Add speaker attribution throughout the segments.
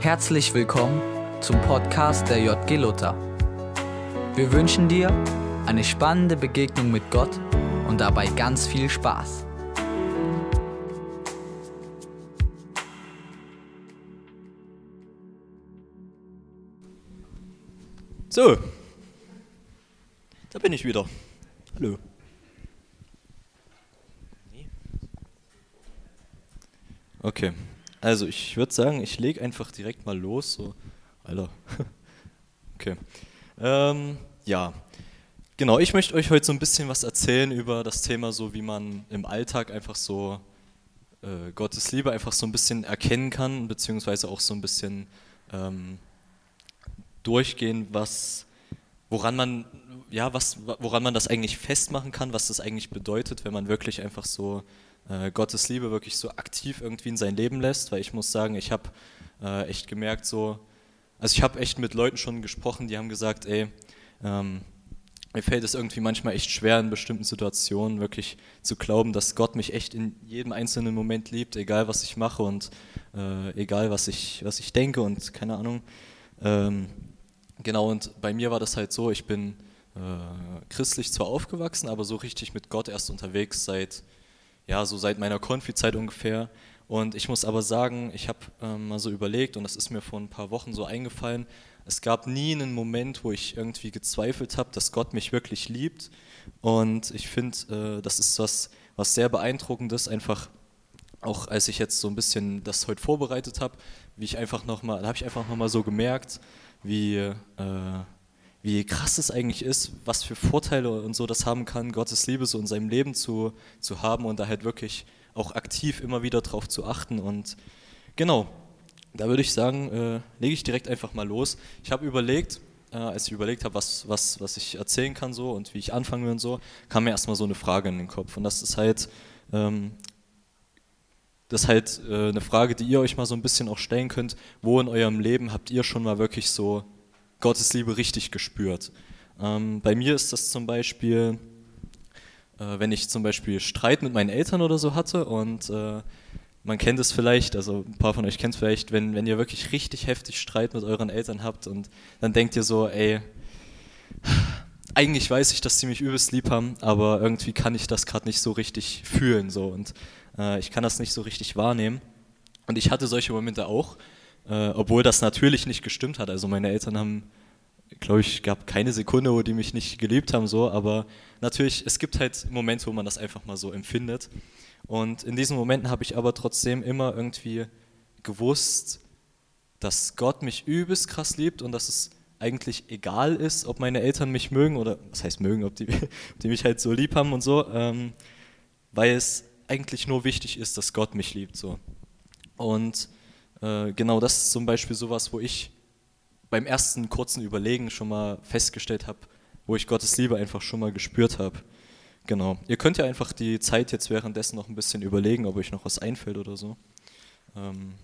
Speaker 1: Herzlich willkommen zum Podcast der JG Luther. Wir wünschen dir eine spannende Begegnung mit Gott und dabei ganz viel Spaß.
Speaker 2: So, da bin ich wieder. Hallo. Okay, also ich würde sagen, ich lege einfach direkt mal los. So, Alter. Okay. Ähm, ja, genau. Ich möchte euch heute so ein bisschen was erzählen über das Thema, so wie man im Alltag einfach so äh, Gottes Liebe einfach so ein bisschen erkennen kann, beziehungsweise auch so ein bisschen ähm, durchgehen, was, woran man, ja, was, woran man das eigentlich festmachen kann, was das eigentlich bedeutet, wenn man wirklich einfach so äh, Gottes Liebe wirklich so aktiv irgendwie in sein Leben lässt, weil ich muss sagen, ich habe äh, echt gemerkt so, also ich habe echt mit Leuten schon gesprochen, die haben gesagt, ey, ähm, mir fällt es irgendwie manchmal echt schwer in bestimmten Situationen wirklich zu glauben, dass Gott mich echt in jedem einzelnen Moment liebt, egal was ich mache und äh, egal was ich, was ich denke und keine Ahnung. Ähm, genau, und bei mir war das halt so, ich bin äh, christlich zwar aufgewachsen, aber so richtig mit Gott erst unterwegs seit ja, so seit meiner Konfi-Zeit ungefähr. Und ich muss aber sagen, ich habe ähm, mal so überlegt, und das ist mir vor ein paar Wochen so eingefallen, es gab nie einen Moment, wo ich irgendwie gezweifelt habe, dass Gott mich wirklich liebt. Und ich finde, äh, das ist was, was sehr beeindruckendes, einfach auch als ich jetzt so ein bisschen das heute vorbereitet habe, wie ich einfach nochmal, da habe ich einfach nochmal so gemerkt, wie, äh, wie krass es eigentlich ist, was für Vorteile und so das haben kann, Gottes Liebe so in seinem Leben zu, zu haben und da halt wirklich auch aktiv immer wieder drauf zu achten. Und genau, da würde ich sagen, äh, lege ich direkt einfach mal los. Ich habe überlegt, äh, als ich überlegt habe, was, was, was ich erzählen kann so und wie ich anfangen will und so, kam mir erstmal so eine Frage in den Kopf. Und das ist halt, ähm, das ist halt äh, eine Frage, die ihr euch mal so ein bisschen auch stellen könnt. Wo in eurem Leben habt ihr schon mal wirklich so Gottes Liebe richtig gespürt. Ähm, bei mir ist das zum Beispiel, äh, wenn ich zum Beispiel Streit mit meinen Eltern oder so hatte und äh, man kennt es vielleicht, also ein paar von euch kennt es vielleicht, wenn, wenn ihr wirklich richtig heftig Streit mit euren Eltern habt und dann denkt ihr so, ey, eigentlich weiß ich, dass sie mich übelst lieb haben, aber irgendwie kann ich das gerade nicht so richtig fühlen so und äh, ich kann das nicht so richtig wahrnehmen. Und ich hatte solche Momente auch äh, obwohl das natürlich nicht gestimmt hat. Also meine Eltern haben, glaube ich, gab keine Sekunde, wo die mich nicht geliebt haben, so, aber natürlich, es gibt halt Momente, wo man das einfach mal so empfindet. Und in diesen Momenten habe ich aber trotzdem immer irgendwie gewusst, dass Gott mich übelst krass liebt und dass es eigentlich egal ist, ob meine Eltern mich mögen oder was heißt mögen, ob die, die mich halt so lieb haben und so, ähm, weil es eigentlich nur wichtig ist, dass Gott mich liebt so. Und äh, genau das ist zum Beispiel sowas, wo ich beim ersten kurzen Überlegen schon mal festgestellt habe, wo ich Gottes Liebe einfach schon mal gespürt habe. Genau. Ihr könnt ja einfach die Zeit jetzt währenddessen noch ein bisschen überlegen, ob euch noch was einfällt oder so. Ähm,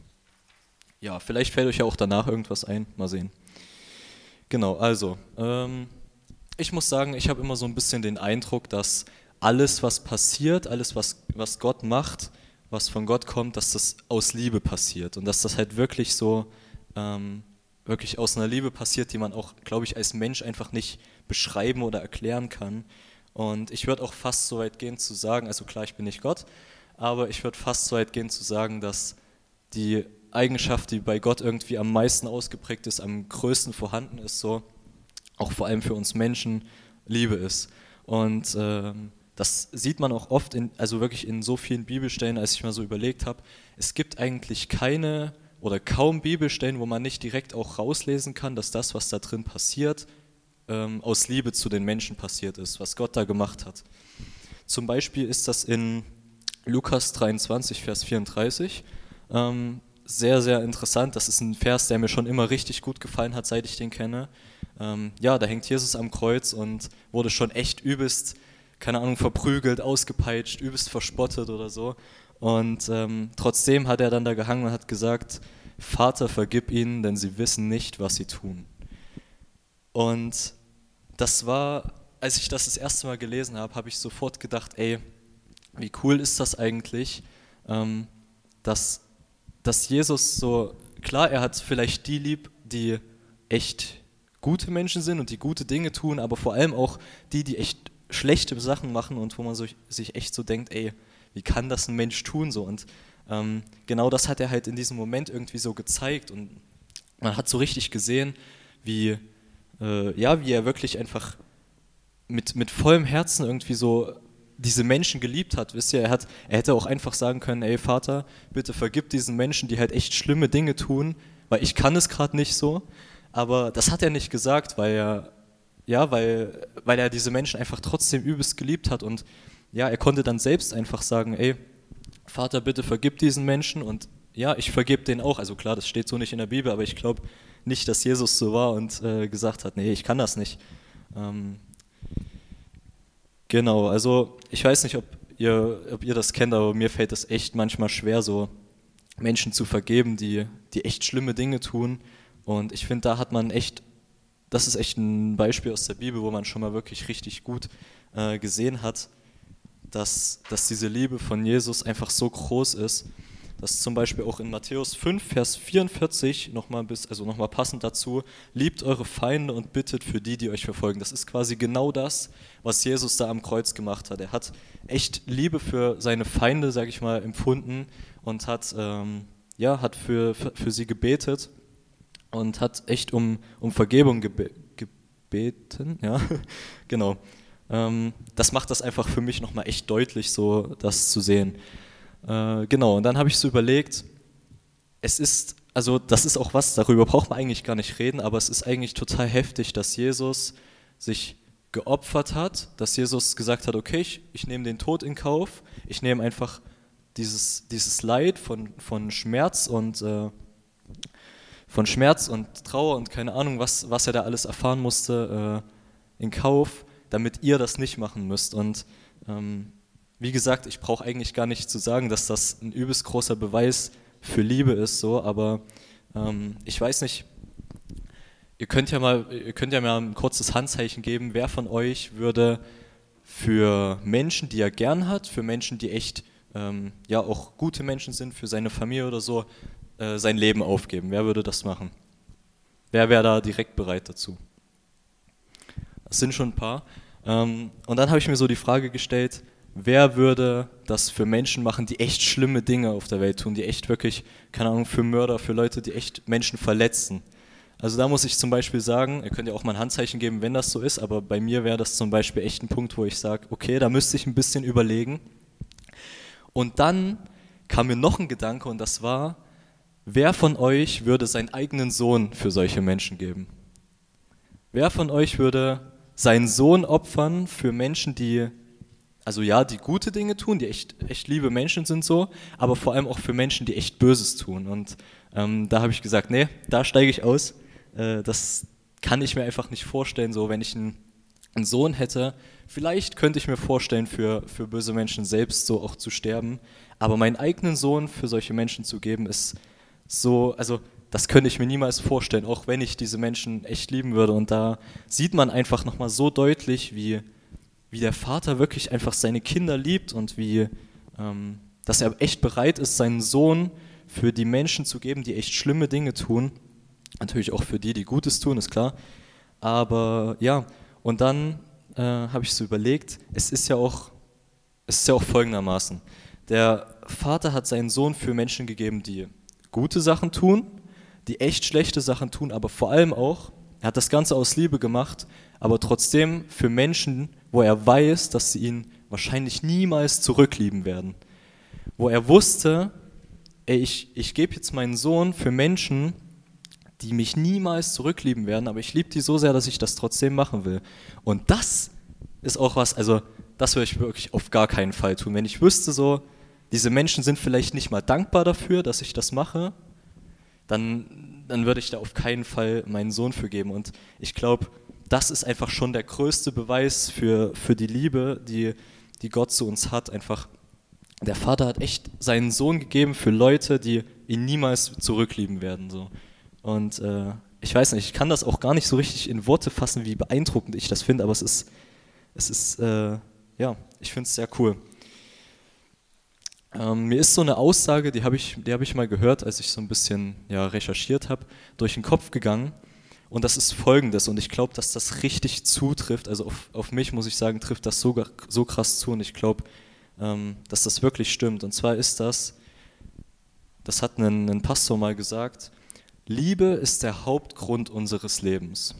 Speaker 2: ja, vielleicht fällt euch ja auch danach irgendwas ein. Mal sehen. Genau, also, ähm, ich muss sagen, ich habe immer so ein bisschen den Eindruck, dass alles, was passiert, alles, was, was Gott macht, was von Gott kommt, dass das aus Liebe passiert und dass das halt wirklich so, ähm, wirklich aus einer Liebe passiert, die man auch, glaube ich, als Mensch einfach nicht beschreiben oder erklären kann. Und ich würde auch fast so weit gehen zu sagen, also klar, ich bin nicht Gott, aber ich würde fast so weit gehen zu sagen, dass die Eigenschaft, die bei Gott irgendwie am meisten ausgeprägt ist, am größten vorhanden ist, so auch vor allem für uns Menschen Liebe ist. Und ähm, das sieht man auch oft, in, also wirklich in so vielen Bibelstellen, als ich mal so überlegt habe. Es gibt eigentlich keine oder kaum Bibelstellen, wo man nicht direkt auch rauslesen kann, dass das, was da drin passiert, ähm, aus Liebe zu den Menschen passiert ist, was Gott da gemacht hat. Zum Beispiel ist das in Lukas 23, Vers 34. Ähm, sehr, sehr interessant. Das ist ein Vers, der mir schon immer richtig gut gefallen hat, seit ich den kenne. Ähm, ja, da hängt Jesus am Kreuz und wurde schon echt übelst keine Ahnung, verprügelt, ausgepeitscht, übelst verspottet oder so. Und ähm, trotzdem hat er dann da gehangen und hat gesagt, Vater, vergib ihnen, denn sie wissen nicht, was sie tun. Und das war, als ich das das erste Mal gelesen habe, habe ich sofort gedacht, ey, wie cool ist das eigentlich, ähm, dass, dass Jesus so klar, er hat vielleicht die lieb, die echt gute Menschen sind und die gute Dinge tun, aber vor allem auch die, die echt schlechte Sachen machen und wo man so, sich echt so denkt, ey, wie kann das ein Mensch tun so? Und ähm, genau das hat er halt in diesem Moment irgendwie so gezeigt und man hat so richtig gesehen, wie, äh, ja, wie er wirklich einfach mit, mit vollem Herzen irgendwie so diese Menschen geliebt hat. Wisst ihr, er, hat, er hätte auch einfach sagen können, ey Vater, bitte vergib diesen Menschen, die halt echt schlimme Dinge tun, weil ich kann es gerade nicht so. Aber das hat er nicht gesagt, weil er, ja, weil, weil er diese Menschen einfach trotzdem übelst geliebt hat. Und ja, er konnte dann selbst einfach sagen, ey, Vater, bitte vergib diesen Menschen und ja, ich vergib denen auch. Also klar, das steht so nicht in der Bibel, aber ich glaube nicht, dass Jesus so war und äh, gesagt hat, nee, ich kann das nicht. Ähm, Genau, also ich weiß nicht, ob ihr, ob ihr das kennt, aber mir fällt es echt manchmal schwer, so Menschen zu vergeben, die, die echt schlimme Dinge tun. Und ich finde, da hat man echt, das ist echt ein Beispiel aus der Bibel, wo man schon mal wirklich richtig gut äh, gesehen hat, dass, dass diese Liebe von Jesus einfach so groß ist das ist zum Beispiel auch in Matthäus 5, Vers 44 nochmal bis, also nochmal passend dazu, liebt eure Feinde und bittet für die, die euch verfolgen. Das ist quasi genau das, was Jesus da am Kreuz gemacht hat. Er hat echt Liebe für seine Feinde, sage ich mal, empfunden und hat, ähm, ja, hat für, für, für, sie gebetet und hat echt um, um Vergebung gebe gebeten. Ja, genau. Ähm, das macht das einfach für mich nochmal echt deutlich, so das zu sehen. Äh, genau, und dann habe ich so überlegt, es ist, also das ist auch was, darüber braucht man eigentlich gar nicht reden, aber es ist eigentlich total heftig, dass Jesus sich geopfert hat, dass Jesus gesagt hat, okay, ich, ich nehme den Tod in Kauf, ich nehme einfach dieses, dieses Leid von, von Schmerz und äh, von Schmerz und Trauer und keine Ahnung, was, was er da alles erfahren musste, äh, in Kauf, damit ihr das nicht machen müsst. Und ähm, wie gesagt, ich brauche eigentlich gar nicht zu sagen, dass das ein übelst großer Beweis für Liebe ist, so, aber ähm, ich weiß nicht, ihr könnt ja mal, ihr könnt ja mal ein kurzes Handzeichen geben, wer von euch würde für Menschen, die er gern hat, für Menschen, die echt ähm, ja auch gute Menschen sind, für seine Familie oder so, äh, sein Leben aufgeben. Wer würde das machen? Wer wäre da direkt bereit dazu? Das sind schon ein paar. Ähm, und dann habe ich mir so die Frage gestellt, wer würde das für Menschen machen, die echt schlimme Dinge auf der Welt tun, die echt wirklich, keine Ahnung, für Mörder, für Leute, die echt Menschen verletzen. Also da muss ich zum Beispiel sagen, ihr könnt ja auch mal ein Handzeichen geben, wenn das so ist, aber bei mir wäre das zum Beispiel echt ein Punkt, wo ich sage, okay, da müsste ich ein bisschen überlegen. Und dann kam mir noch ein Gedanke und das war, wer von euch würde seinen eigenen Sohn für solche Menschen geben? Wer von euch würde seinen Sohn opfern für Menschen, die also ja, die gute Dinge tun, die echt, echt liebe Menschen sind so, aber vor allem auch für Menschen, die echt Böses tun. Und ähm, da habe ich gesagt, nee, da steige ich aus. Äh, das kann ich mir einfach nicht vorstellen, so wenn ich einen, einen, Sohn hätte. Vielleicht könnte ich mir vorstellen, für, für böse Menschen selbst so auch zu sterben. Aber meinen eigenen Sohn für solche Menschen zu geben, ist so, also das könnte ich mir niemals vorstellen, auch wenn ich diese Menschen echt lieben würde. Und da sieht man einfach nochmal so deutlich, wie wie der Vater wirklich einfach seine Kinder liebt und wie, ähm, dass er echt bereit ist, seinen Sohn für die Menschen zu geben, die echt schlimme Dinge tun. Natürlich auch für die, die Gutes tun, ist klar. Aber ja, und dann äh, habe ich so überlegt, es ist ja auch, es ist ja auch folgendermaßen. Der Vater hat seinen Sohn für Menschen gegeben, die gute Sachen tun, die echt schlechte Sachen tun, aber vor allem auch, er hat das Ganze aus Liebe gemacht, aber trotzdem für Menschen, wo er weiß, dass sie ihn wahrscheinlich niemals zurücklieben werden. Wo er wusste, ey, ich, ich gebe jetzt meinen Sohn für Menschen, die mich niemals zurücklieben werden, aber ich liebe die so sehr, dass ich das trotzdem machen will. Und das ist auch was, also das würde ich wirklich auf gar keinen Fall tun. Wenn ich wüsste so, diese Menschen sind vielleicht nicht mal dankbar dafür, dass ich das mache, dann, dann würde ich da auf keinen Fall meinen Sohn für geben. Und ich glaube, das ist einfach schon der größte Beweis für, für die Liebe, die, die Gott zu uns hat. Einfach, der Vater hat echt seinen Sohn gegeben für Leute, die ihn niemals zurücklieben werden. So. Und äh, ich weiß nicht, ich kann das auch gar nicht so richtig in Worte fassen, wie beeindruckend ich das finde, aber es ist, es ist, äh, ja, ich finde es sehr cool. Ähm, mir ist so eine Aussage, die habe ich, hab ich mal gehört, als ich so ein bisschen ja, recherchiert habe, durch den Kopf gegangen. Und das ist folgendes, und ich glaube, dass das richtig zutrifft. Also auf, auf mich muss ich sagen, trifft das so, so krass zu, und ich glaube, ähm, dass das wirklich stimmt. Und zwar ist das, das hat ein, ein Pastor mal gesagt, Liebe ist der Hauptgrund unseres Lebens.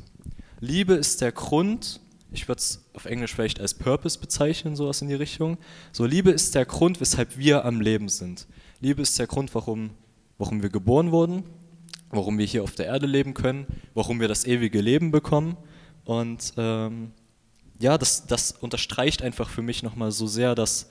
Speaker 2: Liebe ist der Grund, ich würde es auf Englisch vielleicht als Purpose bezeichnen, sowas in die Richtung. So, Liebe ist der Grund, weshalb wir am Leben sind. Liebe ist der Grund, warum, warum wir geboren wurden, warum wir hier auf der Erde leben können, warum wir das ewige Leben bekommen. Und ähm, ja, das, das unterstreicht einfach für mich nochmal so sehr, dass,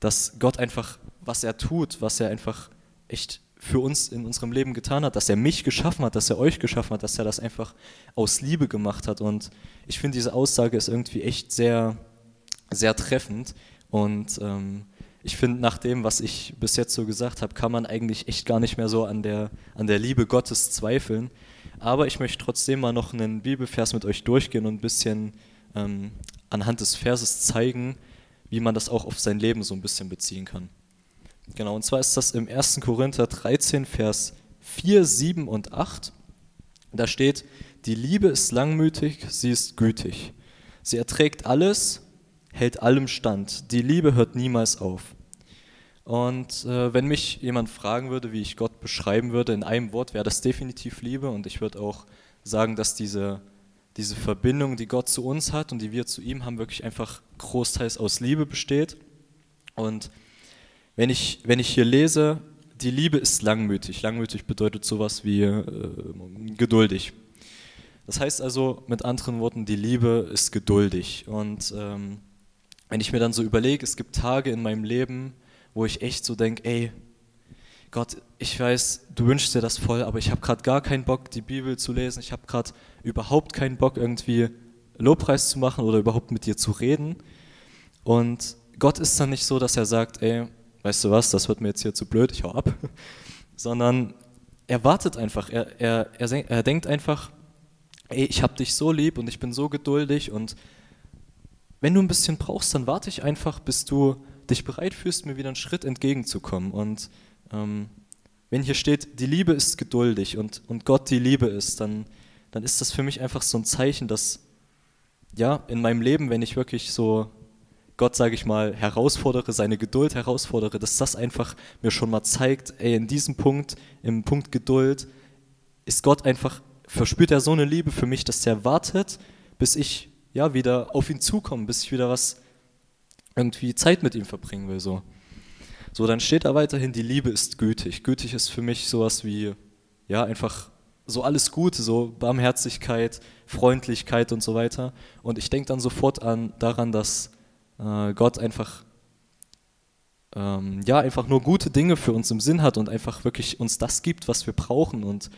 Speaker 2: dass Gott einfach, was er tut, was er einfach echt für uns in unserem Leben getan hat, dass er mich geschaffen hat, dass er euch geschaffen hat, dass er das einfach aus Liebe gemacht hat. Und ich finde, diese Aussage ist irgendwie echt sehr, sehr treffend. Und ähm, ich finde, nach dem, was ich bis jetzt so gesagt habe, kann man eigentlich echt gar nicht mehr so an der, an der Liebe Gottes zweifeln. Aber ich möchte trotzdem mal noch einen Bibelvers mit euch durchgehen und ein bisschen ähm, anhand des Verses zeigen, wie man das auch auf sein Leben so ein bisschen beziehen kann. Genau, und zwar ist das im 1. Korinther 13, Vers 4, 7 und 8. Da steht, die Liebe ist langmütig, sie ist gütig. Sie erträgt alles, hält allem stand. Die Liebe hört niemals auf. Und äh, wenn mich jemand fragen würde, wie ich Gott beschreiben würde, in einem Wort wäre das definitiv Liebe. Und ich würde auch sagen, dass diese, diese Verbindung, die Gott zu uns hat und die wir zu ihm haben, wirklich einfach großteils aus Liebe besteht. Und wenn ich, wenn ich hier lese, die Liebe ist langmütig. Langmütig bedeutet sowas wie äh, geduldig. Das heißt also mit anderen Worten, die Liebe ist geduldig. Und ähm, wenn ich mir dann so überlege, es gibt Tage in meinem Leben, wo ich echt so denke, ey, Gott, ich weiß, du wünschst dir das voll, aber ich habe gerade gar keinen Bock, die Bibel zu lesen. Ich habe gerade überhaupt keinen Bock, irgendwie Lobpreis zu machen oder überhaupt mit dir zu reden. Und Gott ist dann nicht so, dass er sagt, ey, weißt du was, das wird mir jetzt hier zu blöd, ich hau ab, sondern er wartet einfach, er, er, er, er denkt einfach, ey, ich habe dich so lieb und ich bin so geduldig und wenn du ein bisschen brauchst, dann warte ich einfach, bis du dich bereit fühlst, mir wieder einen Schritt entgegenzukommen. Und ähm, wenn hier steht, die Liebe ist geduldig und, und Gott die Liebe ist, dann, dann ist das für mich einfach so ein Zeichen, dass ja, in meinem Leben, wenn ich wirklich so Gott, sage ich mal, herausfordere, seine Geduld herausfordere, dass das einfach mir schon mal zeigt, ey, in diesem Punkt, im Punkt Geduld, ist Gott einfach, verspürt er so eine Liebe für mich, dass er wartet, bis ich ja wieder auf ihn zukomme, bis ich wieder was irgendwie Zeit mit ihm verbringen will. So. so, dann steht da weiterhin, die Liebe ist gütig. Gütig ist für mich sowas wie, ja, einfach so alles Gute, so Barmherzigkeit, Freundlichkeit und so weiter. Und ich denke dann sofort an, daran, dass äh, Gott einfach ähm, ja einfach nur gute Dinge für uns im Sinn hat und einfach wirklich uns das gibt, was wir brauchen. Und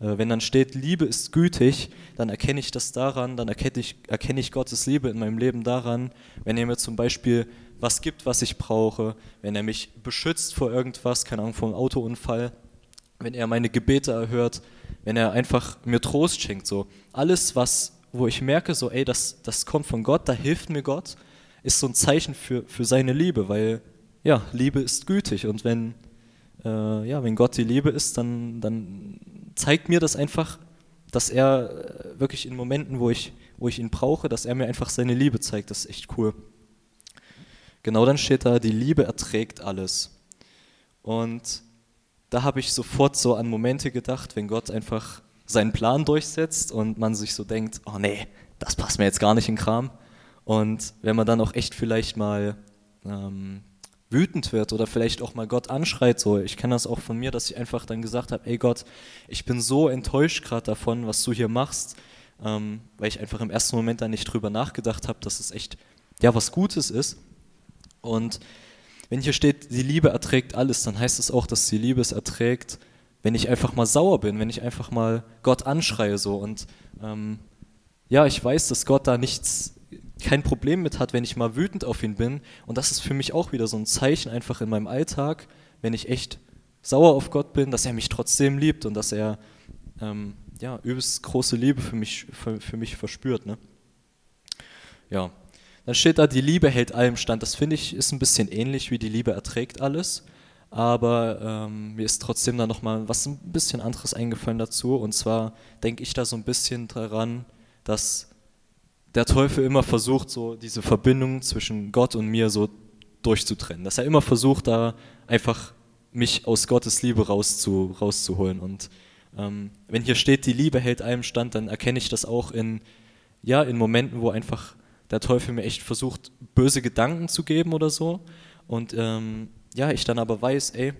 Speaker 2: äh, wenn dann steht, Liebe ist gütig, dann erkenne ich das daran, dann erkenne ich, erkenne ich Gottes Liebe in meinem Leben daran, wenn er mir zum Beispiel was gibt, was ich brauche, wenn er mich beschützt vor irgendwas, keine Ahnung, vor einem Autounfall, wenn er meine Gebete erhört, wenn er einfach mir Trost schenkt, so alles, was, wo ich merke, so, ey, das, das kommt von Gott, da hilft mir Gott, ist so ein Zeichen für, für seine Liebe, weil ja, Liebe ist gütig und wenn, äh, ja, wenn Gott die Liebe ist, dann, dann zeigt mir das einfach, dass er äh, wirklich in Momenten, wo ich, wo ich ihn brauche, dass er mir einfach seine Liebe zeigt. Das ist echt cool. Genau dann steht da, die Liebe erträgt alles. Und da habe ich sofort so an Momente gedacht, wenn Gott einfach seinen Plan durchsetzt und man sich so denkt, oh nee, das passt mir jetzt gar nicht in Kram. Und wenn man dann auch echt vielleicht mal ähm, wütend wird oder vielleicht auch mal Gott anschreit, so, ich kenne das auch von mir, dass ich einfach dann gesagt habe, ey Gott, ich bin so enttäuscht gerade davon, was du hier machst, ähm, weil ich einfach im ersten Moment dann nicht drüber nachgedacht habe, dass es echt, ja, was Gutes ist. Und wenn hier steht, die Liebe erträgt alles, dann heißt es auch, dass die Liebe es erträgt, wenn ich einfach mal sauer bin, wenn ich einfach mal Gott anschreie so und ähm, ja, ich weiß, dass Gott da nichts kein Problem mit hat, wenn ich mal wütend auf ihn bin. Und das ist für mich auch wieder so ein Zeichen einfach in meinem Alltag, wenn ich echt sauer auf Gott bin, dass er mich trotzdem liebt und dass er ähm, ja, übelst große Liebe für mich, für, für mich verspürt. Ne? Ja, dann steht da, die Liebe hält allem stand. Das finde ich ist ein bisschen ähnlich wie die Liebe erträgt alles. Aber ähm, mir ist trotzdem da nochmal was ein bisschen anderes eingefallen dazu. Und zwar denke ich da so ein bisschen daran, dass der Teufel immer versucht, so diese Verbindung zwischen Gott und mir so durchzutrennen. Dass er immer versucht, da einfach mich aus Gottes Liebe rauszu, rauszuholen. Und ähm, wenn hier steht, die Liebe hält allem stand, dann erkenne ich das auch in, ja, in Momenten, wo einfach der Teufel mir echt versucht, böse Gedanken zu geben oder so. Und ähm, ja, ich dann aber weiß, ey,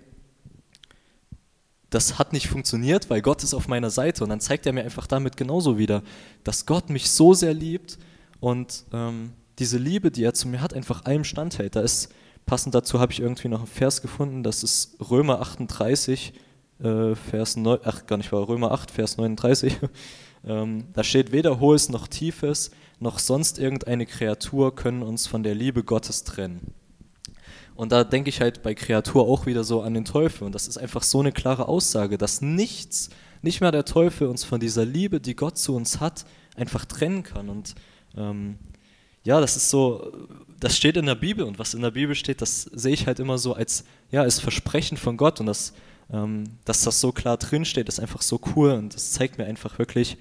Speaker 2: das hat nicht funktioniert, weil Gott ist auf meiner Seite. Und dann zeigt er mir einfach damit genauso wieder, dass Gott mich so sehr liebt und ähm, diese Liebe, die er zu mir hat, einfach allem standhält. Da ist, passend dazu habe ich irgendwie noch einen Vers gefunden, das ist Römer 38, äh, Vers 9, ach gar nicht, war Römer 8, Vers 39. ähm, da steht, weder hohes noch tiefes, noch sonst irgendeine Kreatur können uns von der Liebe Gottes trennen. Und da denke ich halt bei Kreatur auch wieder so an den Teufel. Und das ist einfach so eine klare Aussage, dass nichts, nicht mehr der Teufel uns von dieser Liebe, die Gott zu uns hat, einfach trennen kann. Und ähm, ja, das ist so, das steht in der Bibel und was in der Bibel steht, das sehe ich halt immer so als, ja, als Versprechen von Gott und das, ähm, dass das so klar drin steht, ist einfach so cool und das zeigt mir einfach wirklich,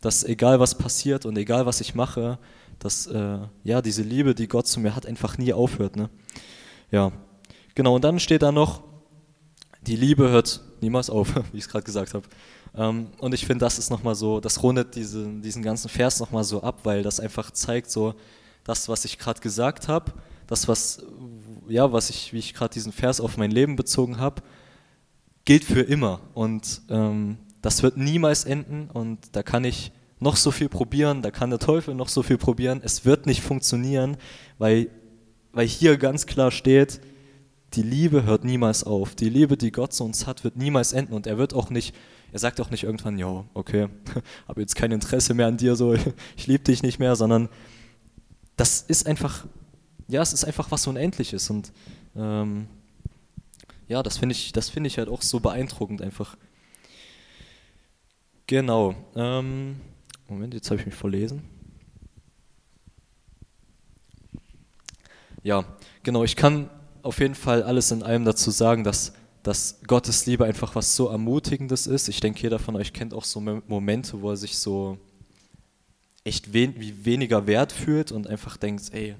Speaker 2: dass egal was passiert und egal was ich mache, dass äh, ja diese Liebe, die Gott zu mir hat, einfach nie aufhört. Ne? Ja, genau. Und dann steht da noch, die Liebe hört niemals auf, wie ich es gerade gesagt habe. Ähm, und ich finde, das ist nochmal so, das rundet diese, diesen ganzen Vers nochmal so ab, weil das einfach zeigt so, das, was ich gerade gesagt habe, das, was, ja, was ich, wie ich gerade diesen Vers auf mein Leben bezogen habe, gilt für immer. Und ähm, das wird niemals enden und da kann ich noch so viel probieren, da kann der Teufel noch so viel probieren, es wird nicht funktionieren, weil weil hier ganz klar steht, die Liebe hört niemals auf. Die Liebe, die Gott zu uns hat, wird niemals enden. Und er wird auch nicht, er sagt auch nicht irgendwann, ja, okay, habe jetzt kein Interesse mehr an dir, so, ich liebe dich nicht mehr, sondern das ist einfach, ja, es ist einfach was Unendliches. Und ähm, ja, das finde ich, das ich halt auch so beeindruckend einfach. Genau. Ähm, Moment, jetzt habe ich mich verlesen. Ja, genau, ich kann auf jeden Fall alles in allem dazu sagen, dass, dass Gottes Liebe einfach was so Ermutigendes ist. Ich denke, jeder von euch kennt auch so Momente, wo er sich so echt wen, weniger wert fühlt und einfach denkt, ey,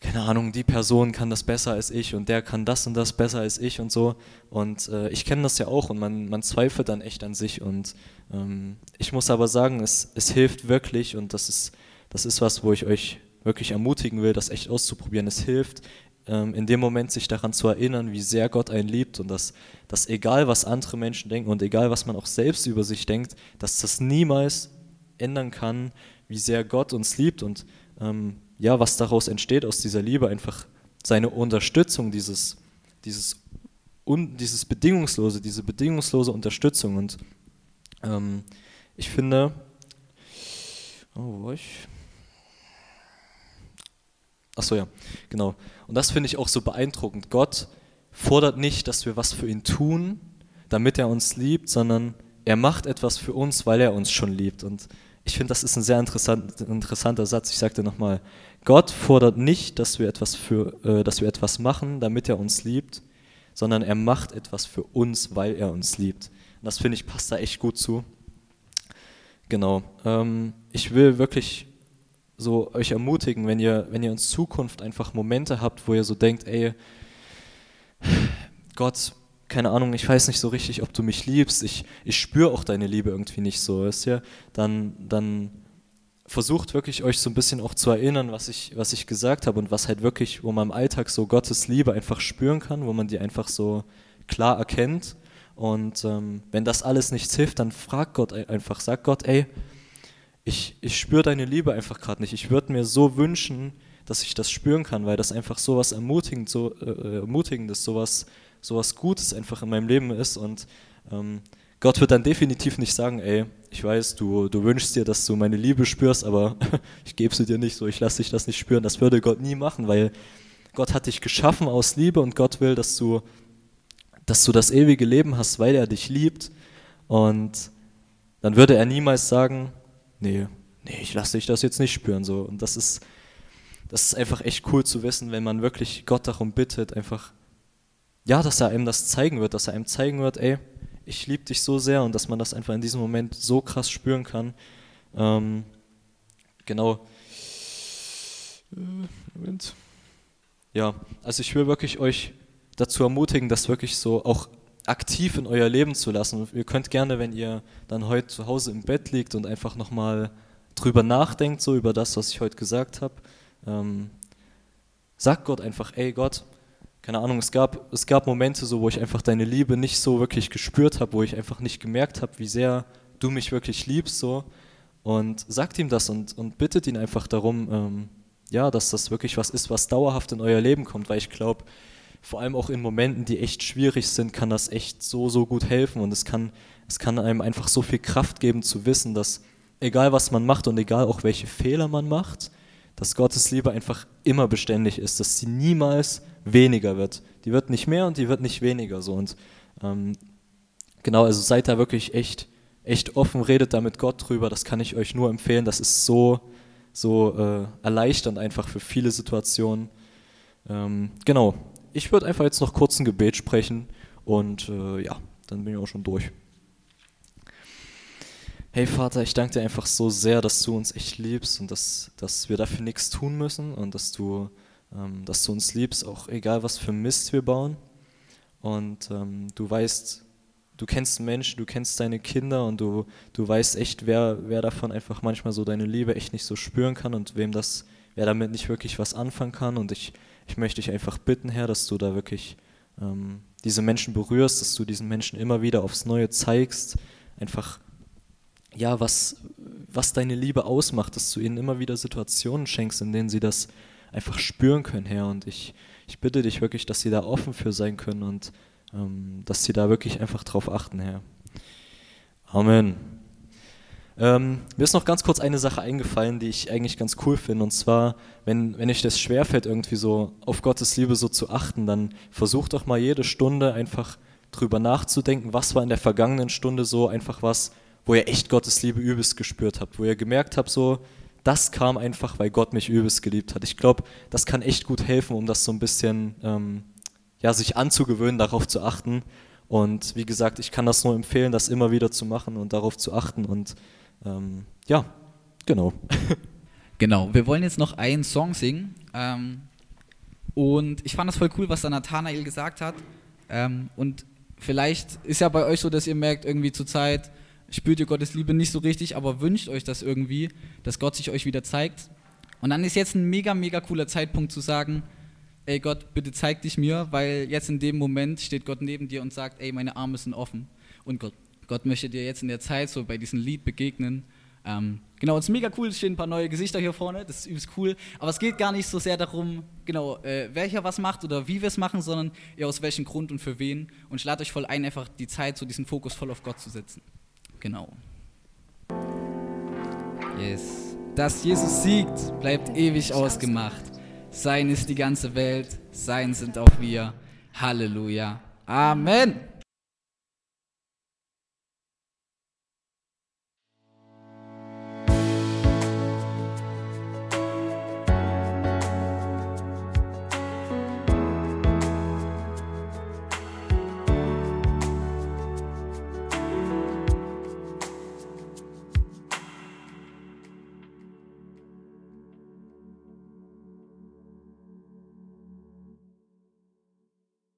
Speaker 2: keine Ahnung, die Person kann das besser als ich und der kann das und das besser als ich und so. Und äh, ich kenne das ja auch und man, man zweifelt dann echt an sich. Und ähm, ich muss aber sagen, es, es hilft wirklich und das ist, das ist was, wo ich euch wirklich ermutigen will, das echt auszuprobieren. Es hilft, ähm, in dem Moment sich daran zu erinnern, wie sehr Gott einen liebt und dass, dass egal was andere Menschen denken und egal was man auch selbst über sich denkt, dass das niemals ändern kann, wie sehr Gott uns liebt und ähm, ja, was daraus entsteht aus dieser Liebe, einfach seine Unterstützung, dieses, dieses, un, dieses bedingungslose, diese bedingungslose Unterstützung und ähm, ich finde, oh, wo ich? Achso, ja, genau. Und das finde ich auch so beeindruckend. Gott fordert nicht, dass wir was für ihn tun, damit er uns liebt, sondern er macht etwas für uns, weil er uns schon liebt. Und ich finde, das ist ein sehr interessant, interessanter Satz. Ich sagte nochmal, Gott fordert nicht, dass wir, etwas für, äh, dass wir etwas machen, damit er uns liebt, sondern er macht etwas für uns, weil er uns liebt. Und das finde ich passt da echt gut zu. Genau. Ähm, ich will wirklich so euch ermutigen, wenn ihr, wenn ihr in Zukunft einfach Momente habt, wo ihr so denkt, ey, Gott, keine Ahnung, ich weiß nicht so richtig, ob du mich liebst, ich, ich spüre auch deine Liebe irgendwie nicht so, weißt ihr, dann, dann versucht wirklich euch so ein bisschen auch zu erinnern, was ich, was ich gesagt habe und was halt wirklich, wo man im Alltag so Gottes Liebe einfach spüren kann, wo man die einfach so klar erkennt. Und ähm, wenn das alles nichts hilft, dann fragt Gott einfach, sagt Gott, ey, ich, ich spüre deine Liebe einfach gerade nicht. Ich würde mir so wünschen, dass ich das spüren kann, weil das einfach so was ermutigend, so, äh, ermutigendes, so was, so was Gutes einfach in meinem Leben ist. Und ähm, Gott wird dann definitiv nicht sagen, ey, ich weiß, du, du wünschst dir, dass du meine Liebe spürst, aber ich gebe sie dir nicht so, ich lasse dich das nicht spüren. Das würde Gott nie machen, weil Gott hat dich geschaffen aus Liebe und Gott will, dass du, dass du das ewige Leben hast, weil er dich liebt. Und dann würde er niemals sagen, nee, nee, ich lasse dich das jetzt nicht spüren. So. Und das ist, das ist einfach echt cool zu wissen, wenn man wirklich Gott darum bittet, einfach, ja, dass er einem das zeigen wird, dass er einem zeigen wird, ey, ich liebe dich so sehr und dass man das einfach in diesem Moment so krass spüren kann. Ähm, genau. Moment. Ja, also ich will wirklich euch dazu ermutigen, das wirklich so auch aktiv in euer Leben zu lassen. Ihr könnt gerne, wenn ihr dann heute zu Hause im Bett liegt und einfach nochmal drüber nachdenkt, so über das, was ich heute gesagt habe, ähm, sagt Gott einfach, ey Gott, keine Ahnung, es gab, es gab Momente so, wo ich einfach deine Liebe nicht so wirklich gespürt habe, wo ich einfach nicht gemerkt habe, wie sehr du mich wirklich liebst, so. Und sagt ihm das und, und bittet ihn einfach darum, ähm, ja, dass das wirklich was ist, was dauerhaft in euer Leben kommt, weil ich glaube, vor allem auch in Momenten, die echt schwierig sind, kann das echt so, so gut helfen und es kann, es kann einem einfach so viel Kraft geben zu wissen, dass egal was man macht und egal auch welche Fehler man macht, dass Gottes Liebe einfach immer beständig ist, dass sie niemals weniger wird. Die wird nicht mehr und die wird nicht weniger so. Und ähm, genau, also seid da wirklich echt, echt offen, redet da mit Gott drüber. Das kann ich euch nur empfehlen. Das ist so, so äh, erleichternd einfach für viele Situationen. Ähm, genau, ich würde einfach jetzt noch kurz ein Gebet sprechen und äh, ja, dann bin ich auch schon durch. Hey Vater, ich danke dir einfach so sehr, dass du uns echt liebst und dass, dass wir dafür nichts tun müssen und dass du, ähm, dass du uns liebst, auch egal was für Mist wir bauen. Und ähm, du weißt, du kennst Menschen, du kennst deine Kinder und du, du weißt echt, wer, wer davon einfach manchmal so deine Liebe echt nicht so spüren kann und wem das, wer damit nicht wirklich was anfangen kann. Und ich, ich möchte dich einfach bitten, Herr, dass du da wirklich ähm, diese Menschen berührst, dass du diesen Menschen immer wieder aufs Neue zeigst, einfach ja, was, was deine Liebe ausmacht, dass du ihnen immer wieder Situationen schenkst, in denen sie das einfach spüren können, Herr. Und ich, ich bitte dich wirklich, dass sie da offen für sein können und ähm, dass sie da wirklich einfach drauf achten, Herr. Amen. Ähm, mir ist noch ganz kurz eine Sache eingefallen, die ich eigentlich ganz cool finde. Und zwar, wenn, wenn euch das schwerfällt, irgendwie so auf Gottes Liebe so zu achten, dann versucht doch mal jede Stunde einfach drüber nachzudenken, was war in der vergangenen Stunde so einfach was, wo ihr echt Gottes Liebe übelst gespürt habt, wo ihr gemerkt habt, so, das kam einfach, weil Gott mich übelst geliebt hat. Ich glaube, das kann echt gut helfen, um das so ein bisschen, ähm, ja, sich anzugewöhnen, darauf zu achten. Und wie gesagt, ich kann das nur empfehlen, das immer wieder zu machen und darauf zu achten. Und ähm, ja, genau.
Speaker 1: Genau, wir wollen jetzt noch einen Song singen. Ähm, und ich fand das voll cool, was da Nathanael gesagt hat. Ähm, und vielleicht ist ja bei euch so, dass ihr merkt, irgendwie zur Zeit, spürt ihr Gottes Liebe nicht so richtig, aber wünscht euch das irgendwie, dass Gott sich euch wieder zeigt. Und dann ist jetzt ein mega, mega cooler Zeitpunkt zu sagen, ey Gott, bitte zeig dich mir, weil jetzt in dem Moment steht Gott neben dir und sagt, ey, meine Arme sind offen. Und Gott, Gott möchte dir jetzt in der Zeit so bei diesem Lied begegnen. Ähm, genau, es ist mega cool, es stehen ein paar neue Gesichter hier vorne, das ist übelst cool. Aber es geht gar nicht so sehr darum, genau, äh, wer hier was macht oder wie wir es machen, sondern eher aus welchem Grund und für wen. Und ich lade euch voll ein, einfach die Zeit, so diesen Fokus voll auf Gott zu setzen. Genau. Yes. Dass Jesus siegt, bleibt ewig ausgemacht. Sein ist die ganze Welt, sein sind auch wir. Halleluja. Amen.